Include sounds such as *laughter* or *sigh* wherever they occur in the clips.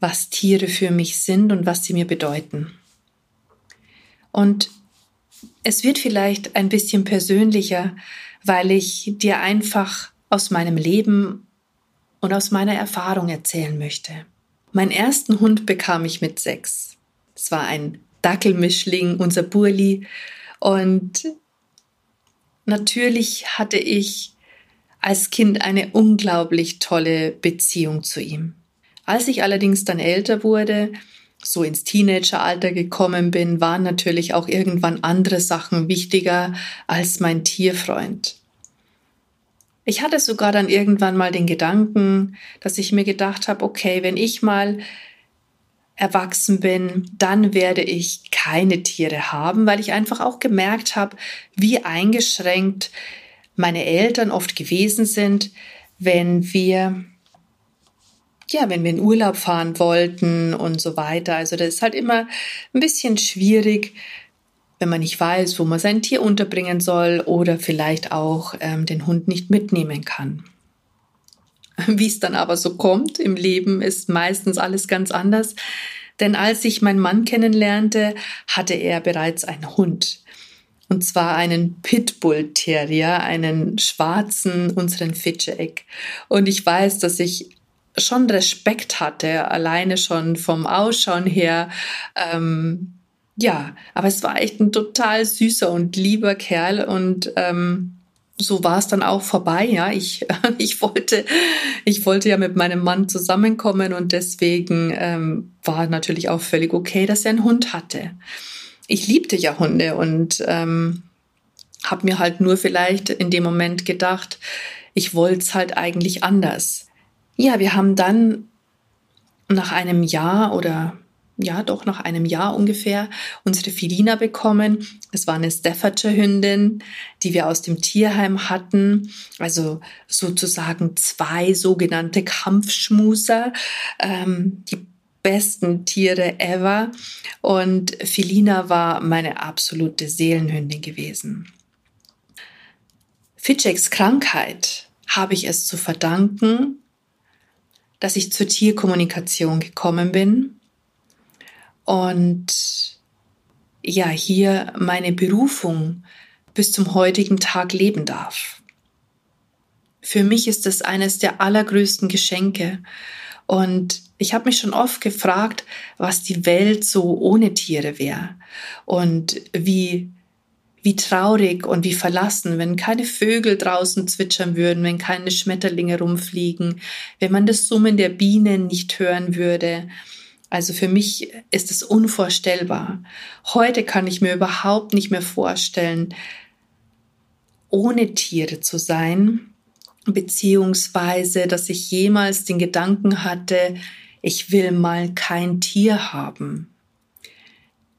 was Tiere für mich sind und was sie mir bedeuten. Und es wird vielleicht ein bisschen persönlicher, weil ich dir einfach aus meinem Leben und aus meiner Erfahrung erzählen möchte. Meinen ersten Hund bekam ich mit sechs. Es war ein Dackelmischling, unser Burli. Und natürlich hatte ich als Kind eine unglaublich tolle Beziehung zu ihm. Als ich allerdings dann älter wurde, so ins Teenageralter gekommen bin, waren natürlich auch irgendwann andere Sachen wichtiger als mein Tierfreund. Ich hatte sogar dann irgendwann mal den Gedanken, dass ich mir gedacht habe, okay, wenn ich mal erwachsen bin, dann werde ich keine Tiere haben, weil ich einfach auch gemerkt habe, wie eingeschränkt meine Eltern oft gewesen sind, wenn wir ja, wenn wir in Urlaub fahren wollten und so weiter. Also das ist halt immer ein bisschen schwierig, wenn man nicht weiß, wo man sein Tier unterbringen soll oder vielleicht auch ähm, den Hund nicht mitnehmen kann. *laughs* Wie es dann aber so kommt im Leben, ist meistens alles ganz anders. Denn als ich meinen Mann kennenlernte, hatte er bereits einen Hund. Und zwar einen Pitbull Terrier, einen schwarzen, unseren Fitcheck. Und ich weiß, dass ich schon Respekt hatte, alleine schon vom Ausschauen her. Ähm, ja, aber es war echt ein total süßer und lieber Kerl und ähm, so war es dann auch vorbei. Ja, ich, *laughs* ich wollte, ich wollte ja mit meinem Mann zusammenkommen und deswegen ähm, war natürlich auch völlig okay, dass er einen Hund hatte. Ich liebte ja Hunde und ähm, habe mir halt nur vielleicht in dem Moment gedacht, ich wollte es halt eigentlich anders. Ja, wir haben dann nach einem Jahr oder ja, doch nach einem Jahr ungefähr unsere Filina bekommen. Es war eine Staffordshire Hündin, die wir aus dem Tierheim hatten. Also sozusagen zwei sogenannte Kampfschmuser, ähm, die besten Tiere ever. Und Filina war meine absolute Seelenhündin gewesen. Fitcheks Krankheit habe ich es zu verdanken, dass ich zur Tierkommunikation gekommen bin und ja, hier meine Berufung bis zum heutigen Tag leben darf. Für mich ist es eines der allergrößten Geschenke und ich habe mich schon oft gefragt, was die Welt so ohne Tiere wäre und wie wie traurig und wie verlassen, wenn keine Vögel draußen zwitschern würden, wenn keine Schmetterlinge rumfliegen, wenn man das Summen der Bienen nicht hören würde. Also für mich ist es unvorstellbar. Heute kann ich mir überhaupt nicht mehr vorstellen, ohne Tiere zu sein, beziehungsweise, dass ich jemals den Gedanken hatte, ich will mal kein Tier haben.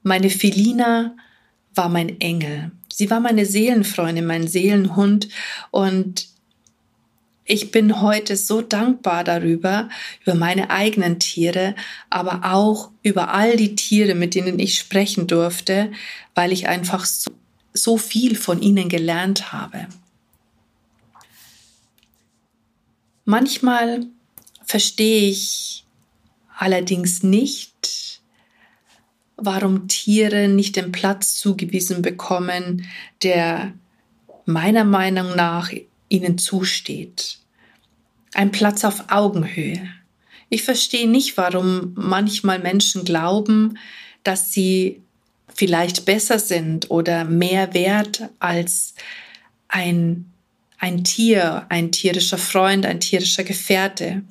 Meine Felina war mein Engel. Sie war meine Seelenfreundin, mein Seelenhund und ich bin heute so dankbar darüber, über meine eigenen Tiere, aber auch über all die Tiere, mit denen ich sprechen durfte, weil ich einfach so, so viel von ihnen gelernt habe. Manchmal verstehe ich allerdings nicht, warum Tiere nicht den Platz zugewiesen bekommen, der meiner Meinung nach ihnen zusteht. Ein Platz auf Augenhöhe. Ich verstehe nicht, warum manchmal Menschen glauben, dass sie vielleicht besser sind oder mehr wert als ein, ein Tier, ein tierischer Freund, ein tierischer Gefährte.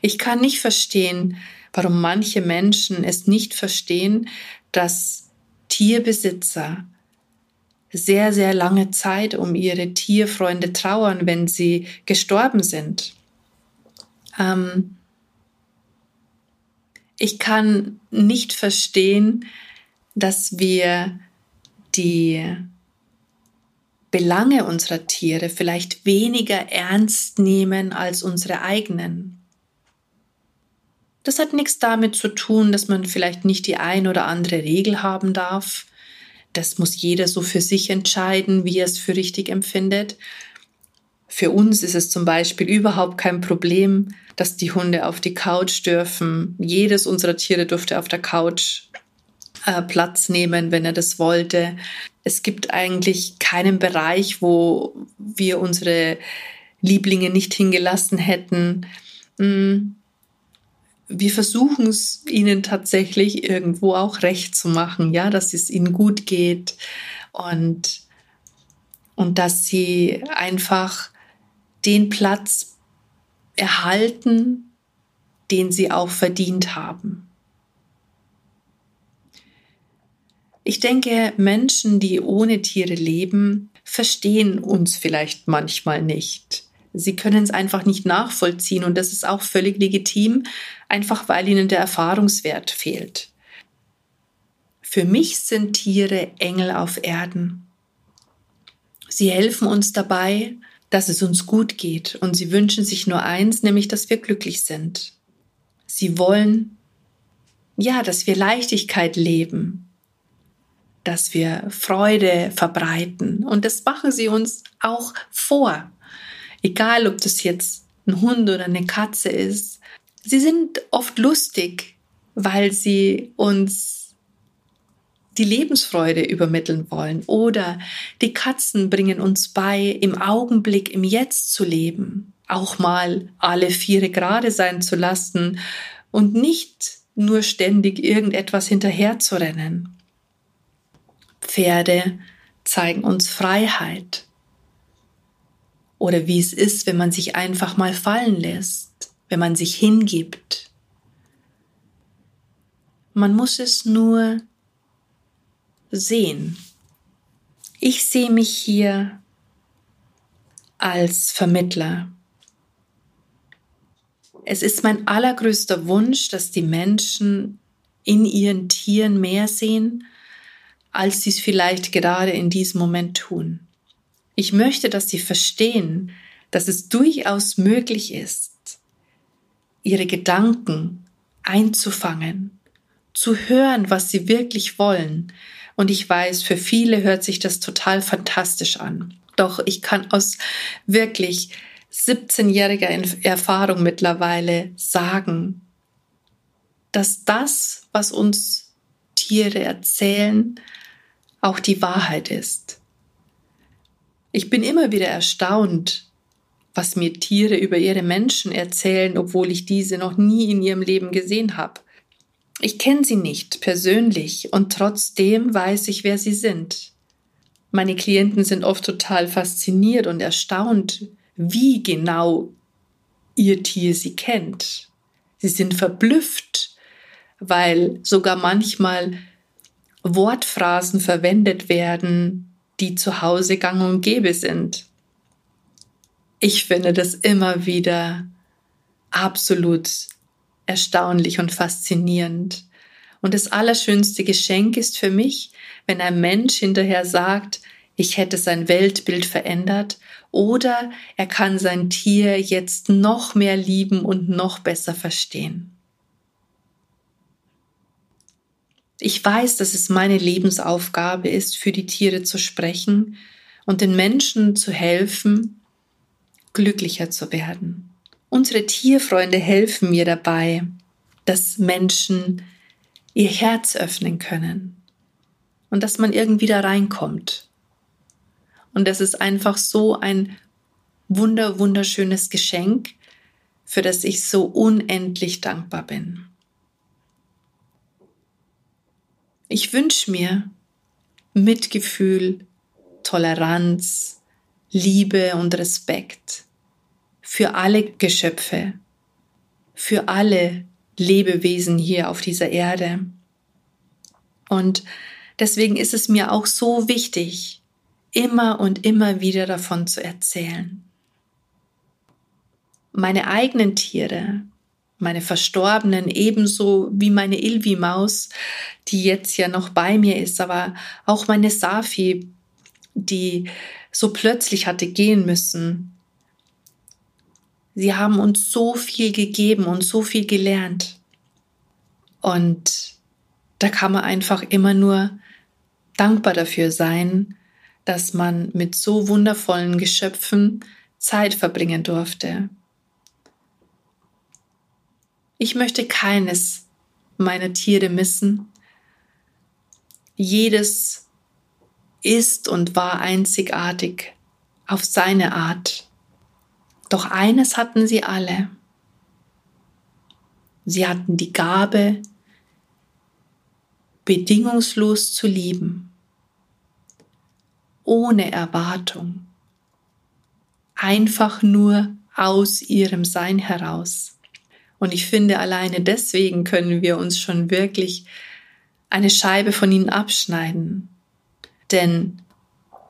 Ich kann nicht verstehen, warum manche Menschen es nicht verstehen, dass Tierbesitzer sehr, sehr lange Zeit um ihre Tierfreunde trauern, wenn sie gestorben sind. Ähm, Ich kann nicht verstehen, dass wir die Belange unserer Tiere vielleicht weniger ernst nehmen als unsere eigenen. Das hat nichts damit zu tun, dass man vielleicht nicht die ein oder andere Regel haben darf. Das muss jeder so für sich entscheiden, wie er es für richtig empfindet. Für uns ist es zum Beispiel überhaupt kein Problem, dass die Hunde auf die Couch dürfen. Jedes unserer Tiere durfte auf der Couch äh, Platz nehmen, wenn er das wollte. Es gibt eigentlich keinen Bereich, wo wir unsere Lieblinge nicht hingelassen hätten. Mm. Wir versuchen es ihnen tatsächlich irgendwo auch recht zu machen, ja, dass es ihnen gut geht und, und dass sie einfach den Platz erhalten, den sie auch verdient haben. Ich denke, Menschen, die ohne Tiere leben, verstehen uns vielleicht manchmal nicht. Sie können es einfach nicht nachvollziehen und das ist auch völlig legitim, einfach weil ihnen der Erfahrungswert fehlt. Für mich sind Tiere Engel auf Erden. Sie helfen uns dabei, dass es uns gut geht und sie wünschen sich nur eins, nämlich dass wir glücklich sind. Sie wollen, ja, dass wir Leichtigkeit leben, dass wir Freude verbreiten. Und das machen sie uns auch vor. Egal, ob das jetzt ein Hund oder eine Katze ist. Sie sind oft lustig, weil sie uns die Lebensfreude übermitteln wollen. Oder die Katzen bringen uns bei, im Augenblick, im Jetzt zu leben. Auch mal alle vier gerade sein zu lassen und nicht nur ständig irgendetwas hinterher zu rennen. Pferde zeigen uns Freiheit. Oder wie es ist, wenn man sich einfach mal fallen lässt, wenn man sich hingibt. Man muss es nur sehen. Ich sehe mich hier als Vermittler. Es ist mein allergrößter Wunsch, dass die Menschen in ihren Tieren mehr sehen als sie es vielleicht gerade in diesem Moment tun. Ich möchte, dass sie verstehen, dass es durchaus möglich ist, ihre Gedanken einzufangen, zu hören, was sie wirklich wollen. Und ich weiß, für viele hört sich das total fantastisch an. Doch ich kann aus wirklich 17-jähriger Erfahrung mittlerweile sagen, dass das, was uns Tiere erzählen, auch die Wahrheit ist. Ich bin immer wieder erstaunt, was mir Tiere über ihre Menschen erzählen, obwohl ich diese noch nie in ihrem Leben gesehen habe. Ich kenne sie nicht persönlich und trotzdem weiß ich, wer sie sind. Meine Klienten sind oft total fasziniert und erstaunt, wie genau ihr Tier sie kennt. Sie sind verblüfft, weil sogar manchmal Wortphrasen verwendet werden, die zu Hause gang und gäbe sind. Ich finde das immer wieder absolut erstaunlich und faszinierend. Und das allerschönste Geschenk ist für mich, wenn ein Mensch hinterher sagt, ich hätte sein Weltbild verändert oder er kann sein Tier jetzt noch mehr lieben und noch besser verstehen. Ich weiß, dass es meine Lebensaufgabe ist, für die Tiere zu sprechen und den Menschen zu helfen, glücklicher zu werden. Unsere Tierfreunde helfen mir dabei, dass Menschen ihr Herz öffnen können und dass man irgendwie da reinkommt. Und das ist einfach so ein wunder, wunderschönes Geschenk, für das ich so unendlich dankbar bin. Ich wünsche mir Mitgefühl, Toleranz, Liebe und Respekt für alle Geschöpfe, für alle Lebewesen hier auf dieser Erde. Und deswegen ist es mir auch so wichtig, immer und immer wieder davon zu erzählen. Meine eigenen Tiere, meine Verstorbenen, ebenso wie meine Ilvi-Maus, die jetzt ja noch bei mir ist, aber auch meine Safi, die so plötzlich hatte gehen müssen. Sie haben uns so viel gegeben und so viel gelernt. Und da kann man einfach immer nur dankbar dafür sein, dass man mit so wundervollen Geschöpfen Zeit verbringen durfte. Ich möchte keines meiner Tiere missen. Jedes ist und war einzigartig auf seine Art. Doch eines hatten sie alle. Sie hatten die Gabe, bedingungslos zu lieben, ohne Erwartung, einfach nur aus ihrem Sein heraus. Und ich finde, alleine deswegen können wir uns schon wirklich eine Scheibe von ihnen abschneiden. Denn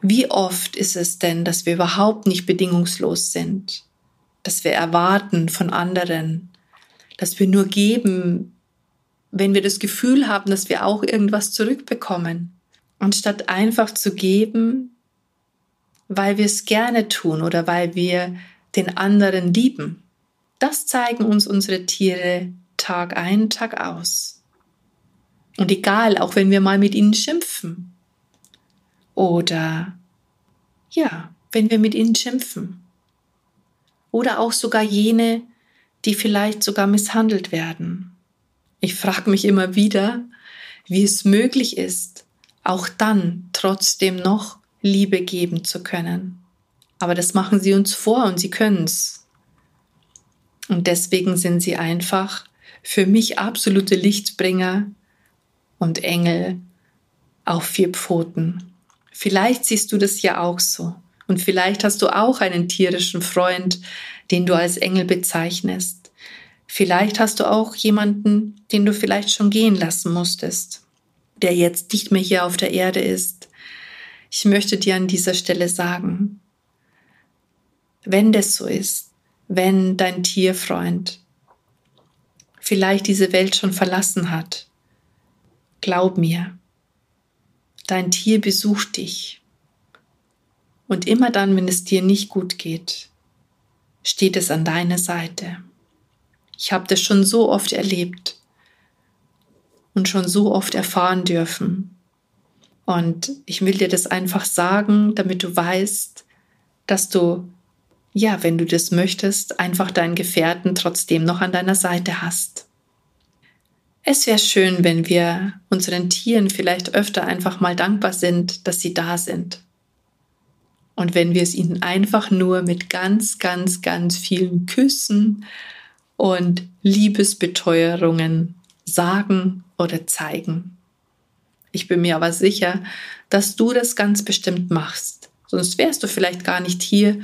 wie oft ist es denn, dass wir überhaupt nicht bedingungslos sind, dass wir erwarten von anderen, dass wir nur geben, wenn wir das Gefühl haben, dass wir auch irgendwas zurückbekommen, anstatt einfach zu geben, weil wir es gerne tun oder weil wir den anderen lieben. Das zeigen uns unsere Tiere Tag ein, Tag aus. Und egal, auch wenn wir mal mit ihnen schimpfen. Oder ja, wenn wir mit ihnen schimpfen. Oder auch sogar jene, die vielleicht sogar misshandelt werden. Ich frage mich immer wieder, wie es möglich ist, auch dann trotzdem noch Liebe geben zu können. Aber das machen sie uns vor und sie können's. Und deswegen sind sie einfach für mich absolute Lichtbringer und Engel auf vier Pfoten. Vielleicht siehst du das ja auch so. Und vielleicht hast du auch einen tierischen Freund, den du als Engel bezeichnest. Vielleicht hast du auch jemanden, den du vielleicht schon gehen lassen musstest, der jetzt nicht mehr hier auf der Erde ist. Ich möchte dir an dieser Stelle sagen, wenn das so ist, wenn dein Tierfreund vielleicht diese Welt schon verlassen hat. Glaub mir, dein Tier besucht dich. Und immer dann, wenn es dir nicht gut geht, steht es an deiner Seite. Ich habe das schon so oft erlebt und schon so oft erfahren dürfen. Und ich will dir das einfach sagen, damit du weißt, dass du ja, wenn du das möchtest, einfach deinen Gefährten trotzdem noch an deiner Seite hast. Es wäre schön, wenn wir unseren Tieren vielleicht öfter einfach mal dankbar sind, dass sie da sind. Und wenn wir es ihnen einfach nur mit ganz, ganz, ganz vielen Küssen und Liebesbeteuerungen sagen oder zeigen. Ich bin mir aber sicher, dass du das ganz bestimmt machst. Sonst wärst du vielleicht gar nicht hier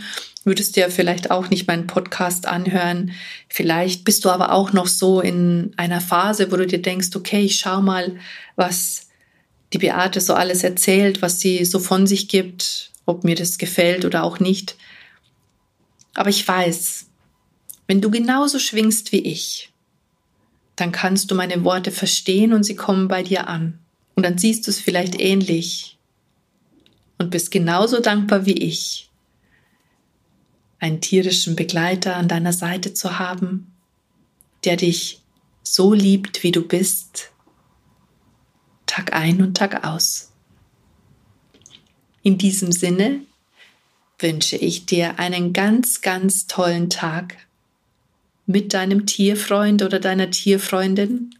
würdest dir vielleicht auch nicht meinen Podcast anhören. Vielleicht bist du aber auch noch so in einer Phase, wo du dir denkst, okay, ich schau mal, was die Beate so alles erzählt, was sie so von sich gibt, ob mir das gefällt oder auch nicht. Aber ich weiß, wenn du genauso schwingst wie ich, dann kannst du meine Worte verstehen und sie kommen bei dir an. Und dann siehst du es vielleicht ähnlich und bist genauso dankbar wie ich einen tierischen Begleiter an deiner Seite zu haben, der dich so liebt, wie du bist, Tag ein und Tag aus. In diesem Sinne wünsche ich dir einen ganz, ganz tollen Tag mit deinem Tierfreund oder deiner Tierfreundin.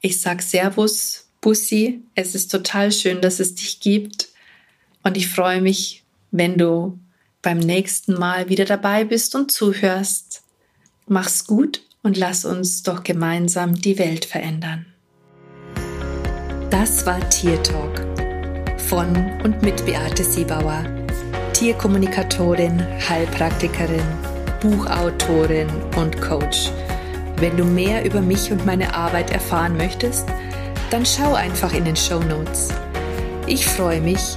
Ich sag Servus, Bussi. Es ist total schön, dass es dich gibt. Und ich freue mich, wenn du beim nächsten Mal wieder dabei bist und zuhörst. Mach's gut und lass uns doch gemeinsam die Welt verändern. Das war Tier Talk von und mit Beate Siebauer, Tierkommunikatorin, Heilpraktikerin, Buchautorin und Coach. Wenn du mehr über mich und meine Arbeit erfahren möchtest, dann schau einfach in den Show Notes. Ich freue mich,